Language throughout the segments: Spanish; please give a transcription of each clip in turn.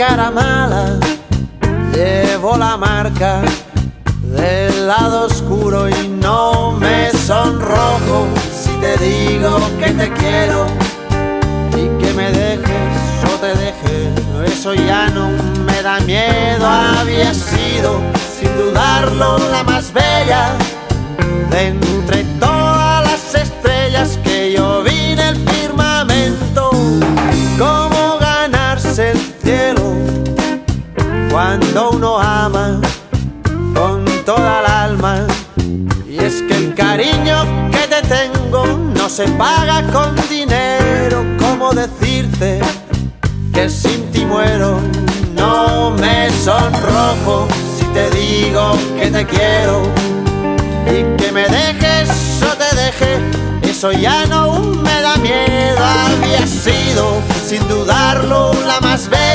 cara mala, llevo la marca del lado oscuro y no me sonrojo. Si te digo que te quiero y que me dejes o te deje, eso ya no me da miedo, había sido sin dudarlo la más bella de entre cariño que te tengo no se paga con dinero. ¿Cómo decirte que sin ti muero? No me sonrojo si te digo que te quiero. Y que me dejes o te deje, eso ya no me da miedo. Había sido, sin dudarlo, la más bella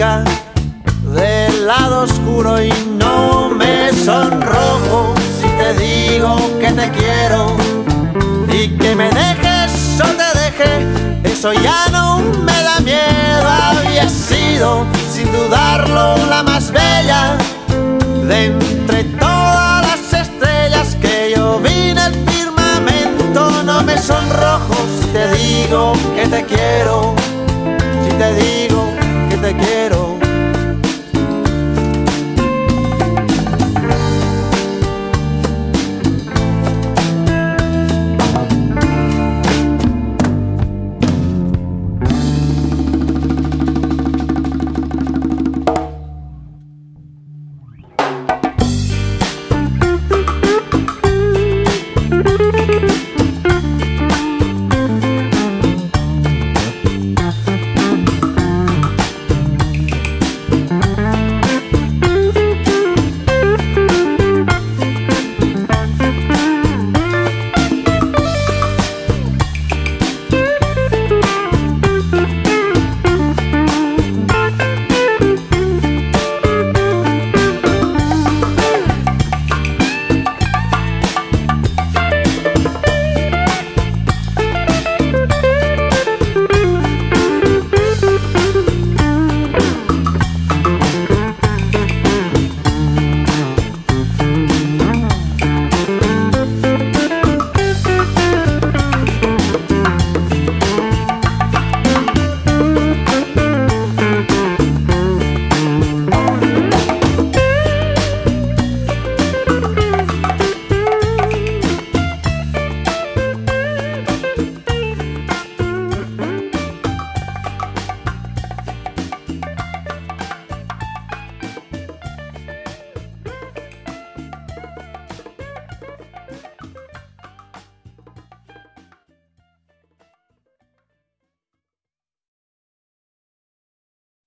del lado oscuro y no me sonrojo si te digo que te quiero y que me dejes o te deje, eso ya no me da miedo. Había sido, sin dudarlo, la más bella de entre todas las estrellas que yo vi en el firmamento. No me sonrojo si te digo que te quiero, si te digo te quiero.